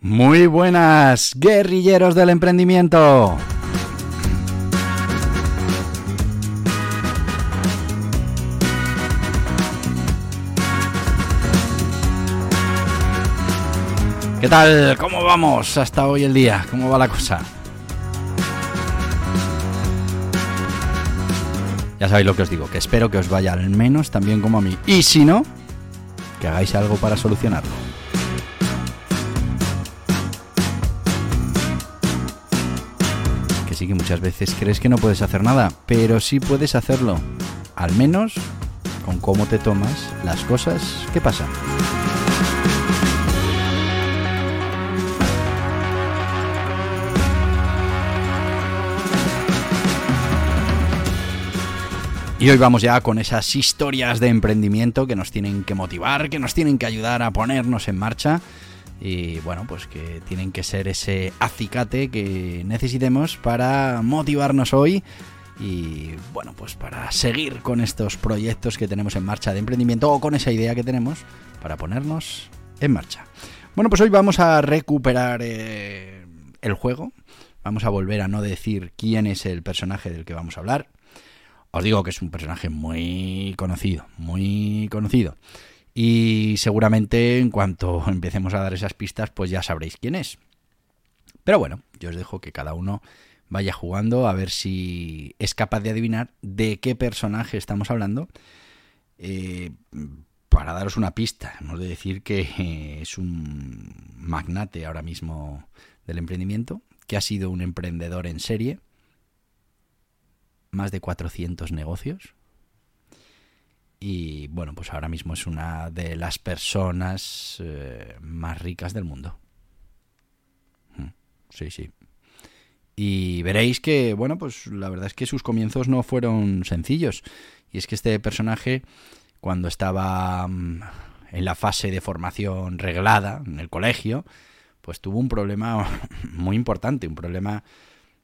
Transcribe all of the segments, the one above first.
Muy buenas, guerrilleros del emprendimiento. ¿Qué tal? ¿Cómo vamos hasta hoy el día? ¿Cómo va la cosa? Ya sabéis lo que os digo, que espero que os vaya al menos tan bien como a mí. Y si no, que hagáis algo para solucionarlo. Que muchas veces crees que no puedes hacer nada, pero sí puedes hacerlo. Al menos con cómo te tomas las cosas que pasan. Y hoy vamos ya con esas historias de emprendimiento que nos tienen que motivar, que nos tienen que ayudar a ponernos en marcha y bueno, pues que tienen que ser ese acicate que necesitemos para motivarnos hoy y bueno, pues para seguir con estos proyectos que tenemos en marcha de emprendimiento o con esa idea que tenemos para ponernos en marcha. Bueno, pues hoy vamos a recuperar eh, el juego, vamos a volver a no decir quién es el personaje del que vamos a hablar, os digo que es un personaje muy conocido, muy conocido. Y seguramente en cuanto empecemos a dar esas pistas, pues ya sabréis quién es. Pero bueno, yo os dejo que cada uno vaya jugando a ver si es capaz de adivinar de qué personaje estamos hablando. Eh, para daros una pista, hemos de decir que es un magnate ahora mismo del emprendimiento, que ha sido un emprendedor en serie, más de 400 negocios. Y bueno, pues ahora mismo es una de las personas eh, más ricas del mundo. Mm, sí, sí. Y veréis que, bueno, pues la verdad es que sus comienzos no fueron sencillos. Y es que este personaje, cuando estaba mm, en la fase de formación reglada en el colegio, pues tuvo un problema muy importante, un problema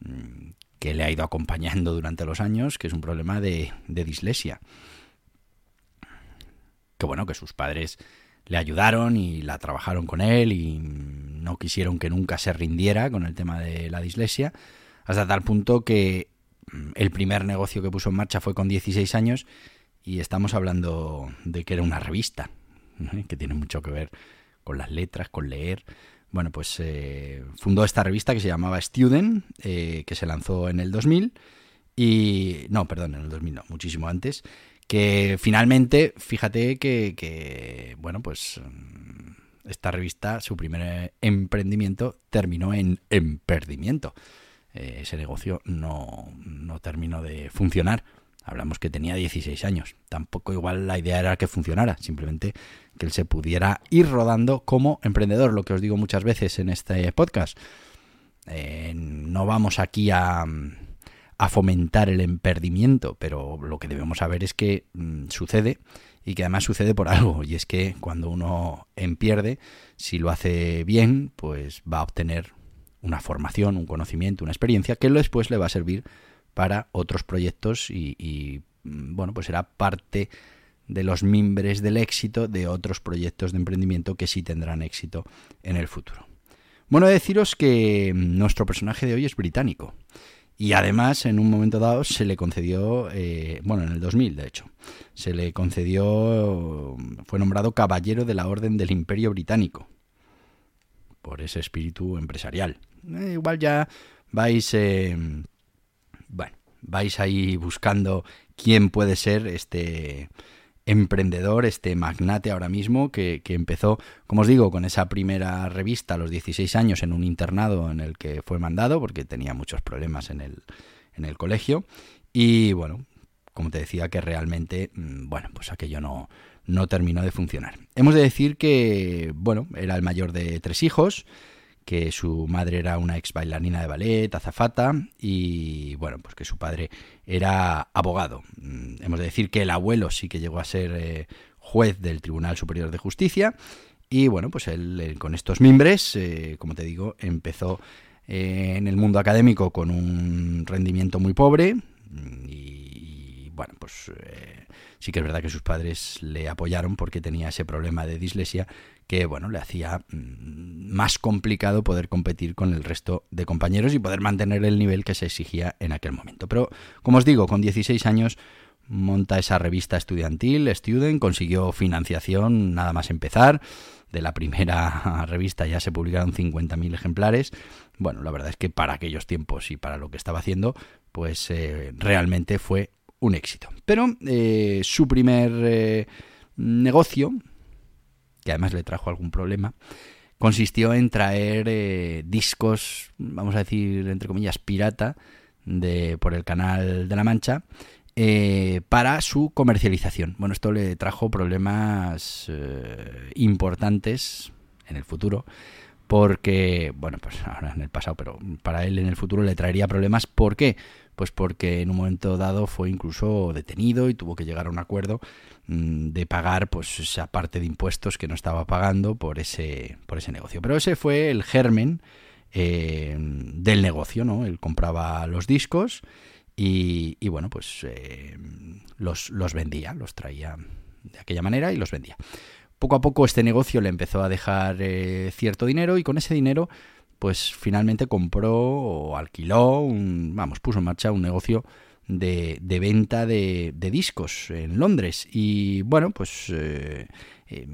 mm, que le ha ido acompañando durante los años, que es un problema de, dislexia. Que bueno, que sus padres le ayudaron y la trabajaron con él y no quisieron que nunca se rindiera con el tema de la dislexia, hasta tal punto que mm, el primer negocio que puso en marcha fue con 16 años y estamos hablando de que era una revista, que tiene mucho que ver con las letras, con leer, bueno, pues eh, fundó esta revista que se llamaba Student, eh, que se lanzó en el 2000 y... No, perdón, en el 2000 no, muchísimo antes, que finalmente, fíjate que, bueno, pues mm, esta revista, su primer emprendimiento, terminó en emperdimiento. Eh, ese negocio no, no terminó de funcionar. Hablamos que tenía 16 años. Tampoco igual la idea era que funcionara, simplemente que él se pudiera ir rodando como emprendedor, lo que os digo muchas veces en este podcast. Eh, no vamos aquí a, a, fomentar el emperdimiento, pero lo que debemos saber es que mm, sucede y que además sucede por algo, y es que cuando uno empierde, si lo hace bien, pues va a obtener una formación, un conocimiento, una experiencia que después le va a servir para otros proyectos y, y mm, bueno, pues será parte de los mimbres del éxito de otros proyectos de emprendimiento que sí tendrán éxito en el futuro. Bueno, deciros que nuestro personaje de hoy es británico. Y además, en un momento dado, se le concedió, eh, bueno, en el 2000, de hecho, se le concedió, fue nombrado Caballero de la Orden del Imperio Británico, por ese espíritu empresarial. Eh, igual ya vais, eh, bueno, vais ahí buscando quién puede ser este, emprendedor, este magnate ahora mismo, que, empezó, como os digo, con esa primera revista a los 16 años en un internado en el que fue mandado, porque tenía muchos problemas en el, en el colegio. Y bueno, como te decía, que realmente, mm, bueno, pues aquello no, no terminó de funcionar. Hemos de decir que, bueno, era el mayor de tres hijos, que su madre era una ex bailarina de ballet, azafata, y bueno, pues que su padre era abogado. Mm, hemos de decir que el abuelo sí que llegó a ser eh, juez del Tribunal Superior de Justicia, y bueno, pues él, con estos mimbres, eh, como te digo, empezó eh, en el mundo académico con un rendimiento muy pobre, mm, y, bueno, pues sí que es verdad que sus padres le apoyaron porque tenía ese problema de dislexia que bueno, le hacía mm, más complicado poder competir con el resto de compañeros y poder mantener el nivel que se exigía en aquel momento. Pero como os digo, con 16 años monta esa revista estudiantil, Student, consiguió financiación nada más empezar. De la primera revista ya se publicaron 50.000 ejemplares. Bueno, la verdad es que para aquellos tiempos y para lo que estaba haciendo, pues eh, realmente fue un éxito. Pero eh, su primer eh, negocio, que además le trajo algún problema, consistió en traer eh, discos, vamos a decir, entre comillas, pirata, de, por el canal de la Mancha, eh, para su comercialización. Bueno, esto le trajo problemas eh, importantes en el futuro, porque, bueno, pues ahora en el pasado, pero para él en el futuro le traería problemas. ¿Por qué? Pues porque en un momento dado fue incluso detenido y tuvo que llegar a un acuerdo mm, de pagar pues esa parte de impuestos que no estaba pagando por ese, por ese negocio. Pero ese fue el germen eh, del negocio, ¿no? Él compraba los discos y, bueno, pues eh, los, los vendía, los traía de aquella manera y los vendía. Poco a poco este negocio le empezó a dejar eh, cierto dinero y con ese dinero pues finalmente compró o alquiló, un, vamos, puso en marcha un negocio de, de venta de, de, discos en Londres. Y bueno, pues eh, eh,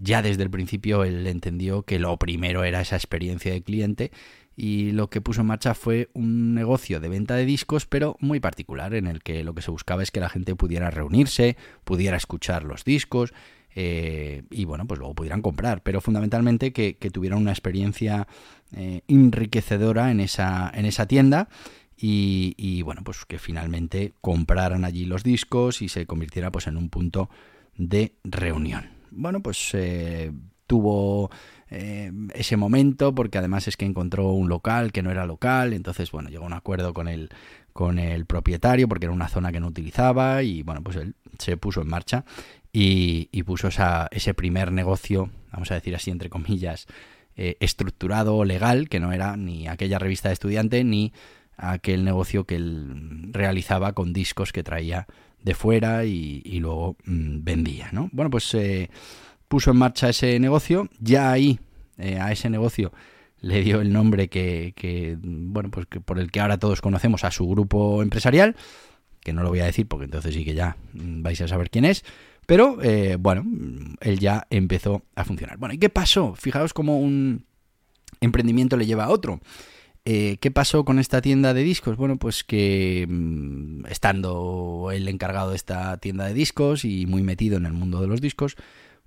ya desde el principio él entendió que lo primero era esa experiencia de cliente y lo que puso en marcha fue un negocio de venta de discos, pero muy particular, en el que lo que se buscaba es que la gente pudiera reunirse, pudiera escuchar los discos, eh, y bueno, pues luego pudieran comprar, pero fundamentalmente que, tuvieran una experiencia eh, enriquecedora en esa, en esa tienda y, bueno, pues que finalmente compraran allí los discos y se convirtiera pues en un punto de reunión. Bueno, pues eh, tuvo ese momento porque además es que encontró un local que no era local, entonces bueno, llegó a un acuerdo con el, con el propietario porque era una zona que no utilizaba y bueno, pues él se puso en marcha y, puso ese primer negocio, vamos a decir así entre comillas, eh, estructurado legal, que no era ni aquella revista de estudiante ni aquel negocio que él realizaba con discos que traía de fuera y, luego mm, vendía, ¿no? Bueno, pues eh, puso en marcha ese negocio, ya ahí eh, a ese negocio le dio el nombre que, que bueno, pues que por el que ahora todos conocemos a su grupo empresarial, que no lo voy a decir porque entonces sí que ya mm, vais a saber quién es, pero eh, bueno, él ya empezó a funcionar. Bueno, ¿y qué pasó? Fijaos cómo un emprendimiento le lleva a otro. Eh, ¿Qué pasó con esta tienda de discos? Bueno, pues que mm, estando él encargado de esta tienda de discos y muy metido en el mundo de los discos,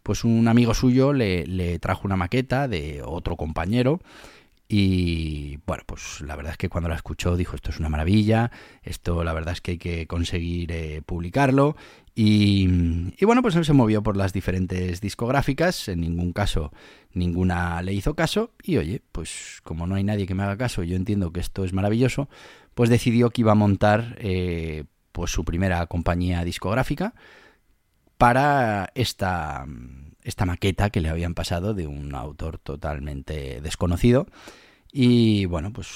pues un amigo suyo le, le trajo una maqueta de otro compañero y bueno, pues la verdad es que cuando la escuchó dijo esto es una maravilla, esto la verdad es que hay que conseguir eh, publicarlo y, bueno, pues él se movió por las diferentes discográficas, en ningún caso ninguna le hizo caso y oye, pues como no hay nadie que me haga caso, yo entiendo que esto es maravilloso, pues decidió que iba a montar eh, pues su primera compañía discográfica para esta esta maqueta que le habían pasado de un autor totalmente desconocido. Y bueno, pues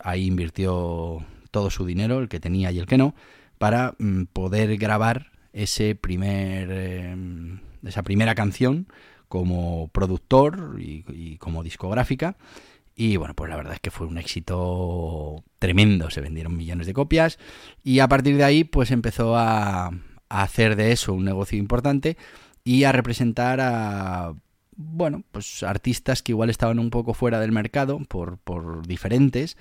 ahí invirtió todo su dinero, el que tenía y el que no, para mm, poder grabar ese primer, em, esa primera canción como productor y, como discográfica. Y bueno, pues la verdad es que fue un éxito tremendo, se vendieron millones de copias y a partir de ahí pues empezó a hacer de eso un negocio importante y a representar a bueno, pues artistas que igual estaban un poco fuera del mercado por, por diferentes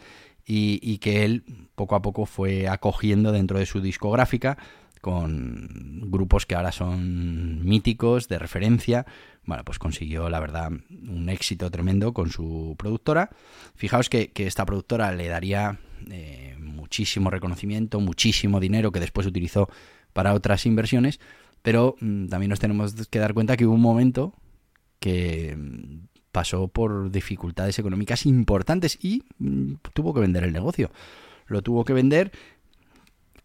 y, y, que él poco a poco fue acogiendo dentro de su discográfica con grupos que ahora son míticos, de referencia. Bueno, pues consiguió, la verdad, un éxito tremendo con su productora. Fijaos que, que esta productora le daría eh, muchísimo reconocimiento, muchísimo dinero que después utilizó para otras inversiones, pero mm, también nos tenemos que dar cuenta que hubo un momento que mm, pasó por dificultades económicas importantes y mm, tuvo que vender el negocio. Lo tuvo que vender,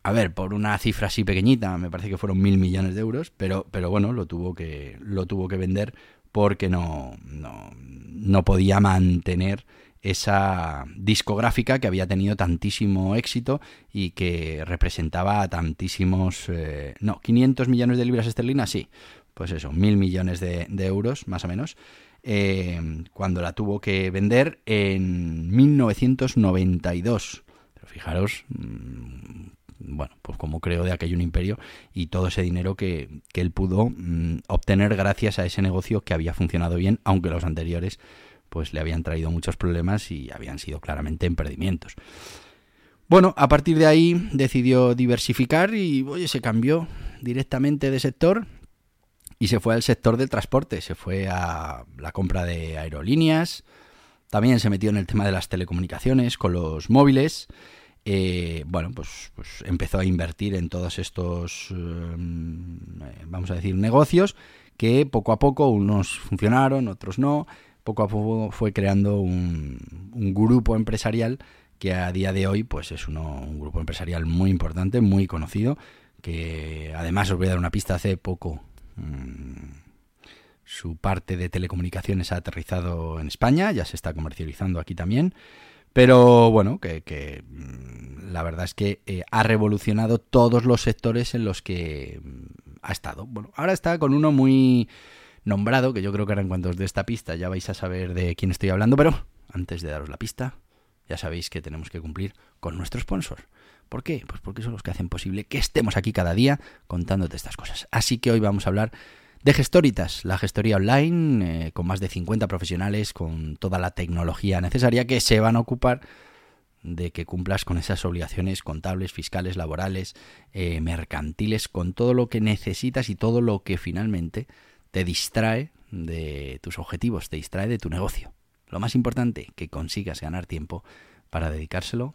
a ver, por una cifra así pequeñita, me parece que fueron mil millones de euros, pero, pero bueno, lo tuvo que, lo tuvo que vender porque no, no, no podía mantener esa discográfica que había tenido tantísimo éxito y que representaba tantísimos... Eh, no, 500 millones de libras esterlinas, sí, pues eso, mil millones de, euros, más o menos, eh, cuando la tuvo que vender en 1992. Pero fijaros, mm, bueno, pues como creo de aquello un imperio y todo ese dinero que, que él pudo mm, obtener gracias a ese negocio que había funcionado bien, aunque los anteriores pues le habían traído muchos problemas y habían sido claramente emperdimientos. Bueno, a partir de ahí decidió diversificar y oye, se cambió directamente de sector y se fue al sector del transporte, se fue a la compra de aerolíneas, también se metió en el tema de las telecomunicaciones con los móviles. Eh, bueno, pues, pues, empezó a invertir en todos estos, eh, vamos a decir, negocios que poco a poco unos funcionaron, otros no, poco a poco fue creando un, grupo empresarial que a día de hoy pues es un grupo empresarial muy importante, muy conocido, que además os voy a dar una pista, hace poco su parte de telecomunicaciones ha aterrizado en España, ya se está comercializando aquí también, pero bueno, que, mm, la verdad es que eh, ha revolucionado todos los sectores en los que mm, ha estado. Bueno, ahora está con uno muy nombrado, que yo creo que ahora en cuanto os dé esta pista ya vais a saber de quién estoy hablando, pero antes de daros la pista, ya sabéis que tenemos que cumplir con nuestro sponsor. ¿Por qué? Pues porque son los que hacen posible que estemos aquí cada día contándote estas cosas. Así que hoy vamos a hablar de Gestoritas, la gestoría online, eh, con más de 50 profesionales, con toda la tecnología necesaria que se van a ocupar de que cumplas con esas obligaciones contables, fiscales, laborales, eh, mercantiles, con todo lo que necesitas y todo lo que finalmente te distrae de tus objetivos, te distrae de tu negocio. Lo más importante, que consigas ganar tiempo para dedicárselo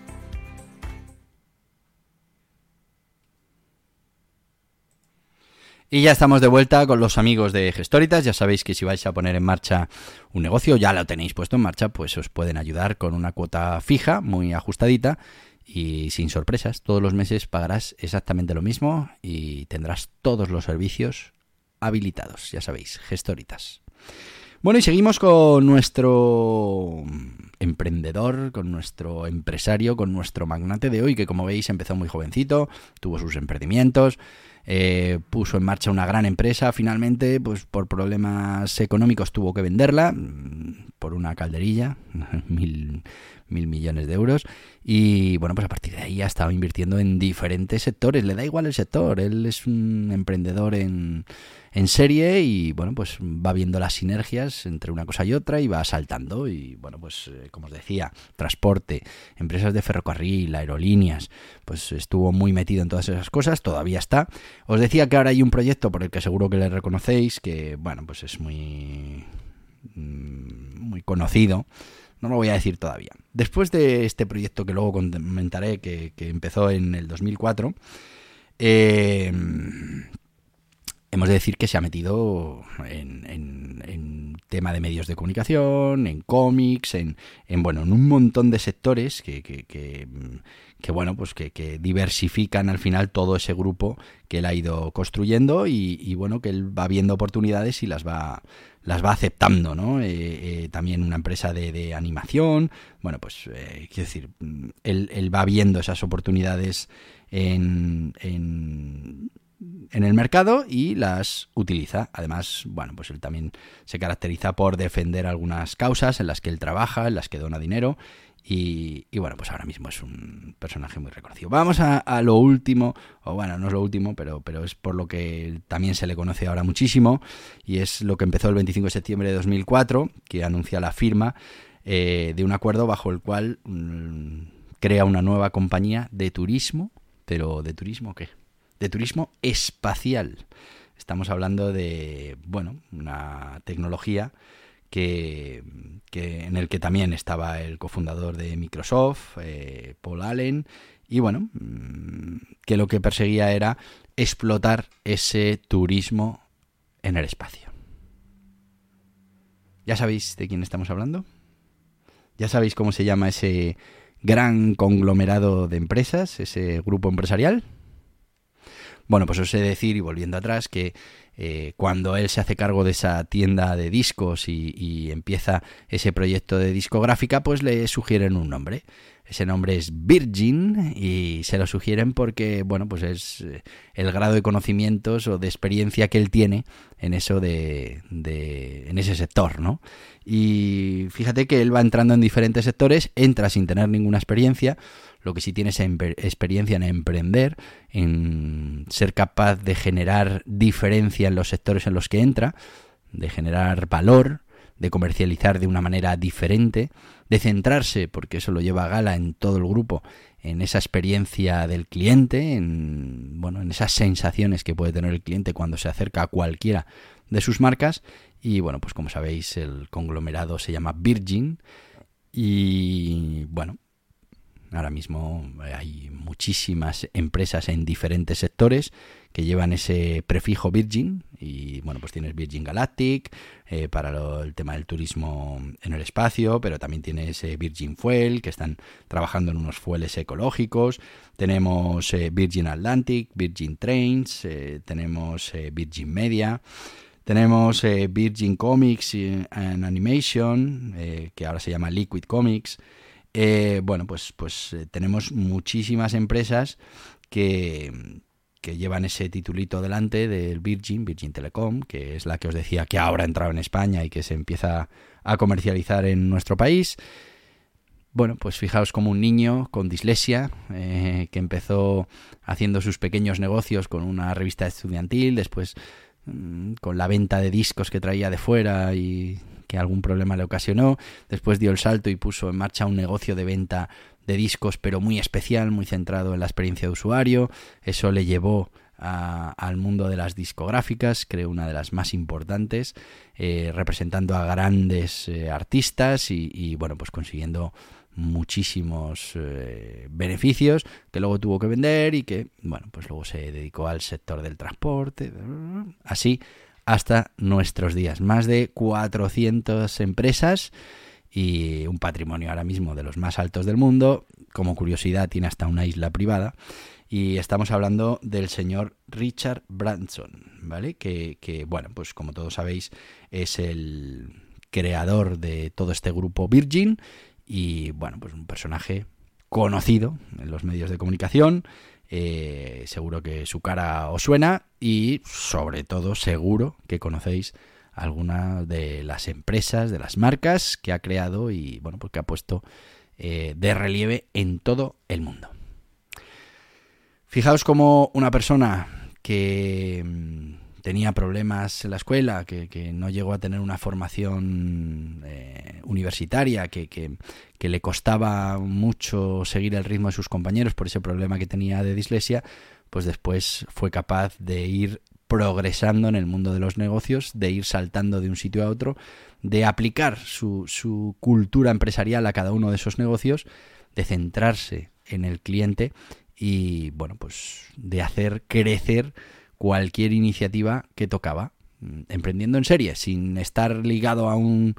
Y ya estamos de vuelta con los amigos de Gestoritas. Ya sabéis que si vais a poner en marcha un negocio, ya lo tenéis puesto en marcha, pues os pueden ayudar con una cuota fija, muy ajustadita y sin sorpresas. Todos los meses pagarás exactamente lo mismo y tendrás todos los servicios habilitados. Ya sabéis, Gestoritas. Bueno, y seguimos con nuestro emprendedor, con nuestro empresario, con nuestro magnate de hoy, que como veis empezó muy jovencito, tuvo sus emprendimientos eh, puso en marcha una gran empresa, finalmente, pues por problemas económicos tuvo que venderla mm, por una calderilla, mil, mil millones de euros, y bueno, pues a partir de ahí ha estado invirtiendo en diferentes sectores, le da igual el sector, él es un emprendedor en en serie y bueno, pues va viendo las sinergias entre una cosa y otra y va saltando y bueno, pues eh, como os decía, transporte, empresas de ferrocarril, aerolíneas, pues estuvo muy metido en todas esas cosas, todavía está. Os decía que ahora hay un proyecto por el que seguro que le reconocéis, que bueno, pues es muy mm, muy conocido. No lo voy a decir todavía. Después de este proyecto que luego comentaré, que, que empezó en el 2004, eh, hemos de decir que se ha metido en, tema de medios de comunicación, en cómics, en, bueno, en un montón de sectores que, bueno, pues que, diversifican al final todo ese grupo que él ha ido construyendo y, bueno, que él va viendo oportunidades y las va las va aceptando, ¿no? Eh, eh, también una empresa de, animación, bueno, pues eh, quiero decir, él, va viendo esas oportunidades en el mercado y las utiliza. Además, bueno, pues él también se caracteriza por defender algunas causas en las que él trabaja, en las que dona dinero y, bueno, pues ahora mismo es un personaje muy reconocido. Vamos a, lo último, o bueno, no es lo último, pero, pero es por lo que también se le conoce ahora muchísimo, y es lo que empezó el 25 de septiembre de 2004, que anuncia la firma eh, de un acuerdo bajo el cual mm, crea una nueva compañía de turismo, pero ¿de turismo qué? De turismo espacial. Estamos hablando de, bueno, una tecnología que, en el que también estaba el cofundador de Microsoft, eh, Paul Allen, y bueno, mm, que lo que perseguía era explotar ese turismo en el espacio. ¿Ya sabéis de quién estamos hablando? ¿Ya sabéis cómo se llama ese gran conglomerado de empresas, ese grupo empresarial? Bueno, pues os he de decir, y volviendo atrás, que eh, cuando él se hace cargo de esa tienda de discos y, empieza ese proyecto de discográfica, pues le sugieren un nombre. Ese nombre es Virgin y se lo sugieren porque, bueno, pues es eh, el grado de conocimientos o de experiencia que él tiene en eso de, de, en ese sector, ¿no? Y fíjate que él va entrando en diferentes sectores, entra sin tener ninguna experiencia, lo que sí tiene es experiencia en emprender, en ser capaz de generar diferencia en los sectores en los que entra, de generar valor, de comercializar de una manera diferente, de centrarse, porque eso lo lleva a gala en todo el grupo, en esa experiencia del cliente, en bueno, en esas sensaciones que puede tener el cliente cuando se acerca a cualquiera de sus marcas. Y bueno, pues como sabéis, el conglomerado se llama Virgin. Y bueno, Ahora mismo eh, hay muchísimas empresas en diferentes sectores que llevan ese prefijo Virgin y bueno pues tienes Virgin Galactic eh, para el tema del turismo en el espacio pero también tienes Virgin Fuel que están trabajando en unos fueles ecológicos. Tenemos eh, Virgin Atlantic Virgin Trains tenemos Virgin Media. Tenemos Virgin Comics and Animation que ahora se llama Liquid Comics eh, bueno, pues, pues eh, tenemos muchísimas empresas que, que llevan ese titulito delante del Virgin, Virgin Telecom, que es la que os decía que ahora ha entrado en España y que se empieza a comercializar en nuestro país. Bueno, pues fijaos como un niño con dislexia, eh, que empezó haciendo sus pequeños negocios con una revista estudiantil, después mm, con la venta de discos que traía de fuera y que algún problema le ocasionó. Después dio el salto y puso en marcha un negocio de venta de discos, pero muy especial, muy centrado en la experiencia de usuario. Eso le llevó al mundo de las discográficas, creo una de las más importantes, eh, representando a grandes eh, artistas y, bueno, pues consiguiendo muchísimos eh, beneficios que luego tuvo que vender y que, bueno, pues luego se dedicó al sector del transporte, así hasta nuestros días. Más de 400 empresas y un patrimonio ahora mismo de los más altos del mundo. Como curiosidad, tiene hasta una isla privada. Y estamos hablando del señor Richard Branson, ¿vale? Que, que, bueno, pues como todos sabéis, es el creador de todo este grupo Virgin. Y bueno, pues un personaje conocido en los medios de comunicación, eh, seguro que su cara os suena y sobre todo seguro que conocéis alguna de las empresas, de las marcas que ha creado y bueno, porque ha puesto eh, de relieve en todo el mundo. Fijaos como una persona que mm, tenía problemas en la escuela, que, no llegó a tener una formación eh, universitaria, que, que, le costaba mucho seguir el ritmo de sus compañeros por ese problema que tenía de dislexia, pues después fue capaz de ir progresando en el mundo de los negocios, de ir saltando de un sitio a otro, de aplicar su, su cultura empresarial a cada uno de esos negocios, de centrarse en el cliente y, bueno, pues de hacer crecer cualquier iniciativa que tocaba, mm, emprendiendo en serie, sin estar ligado a un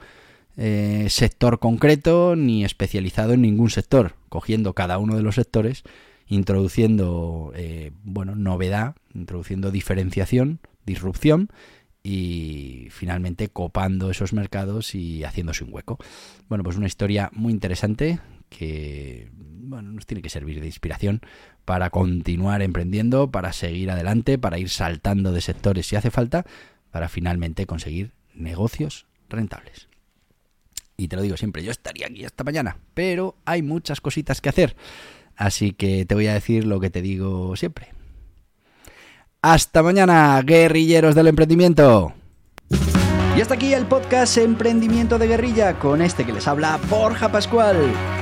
eh, sector concreto ni especializado en ningún sector, cogiendo cada uno de los sectores, introduciendo eh, bueno, novedad, introduciendo diferenciación, disrupción y finalmente copando esos mercados y haciéndose un hueco. Bueno, pues una historia muy interesante que bueno, nos tiene que servir de inspiración para continuar emprendiendo, para seguir adelante, para ir saltando de sectores si hace falta, para finalmente conseguir negocios rentables. Y te lo digo siempre, yo estaría aquí hasta mañana, pero hay muchas cositas que hacer. Así que te voy a decir lo que te digo siempre. Hasta mañana, guerrilleros del emprendimiento. Y hasta aquí el podcast Emprendimiento de Guerrilla con este que les habla Borja Pascual.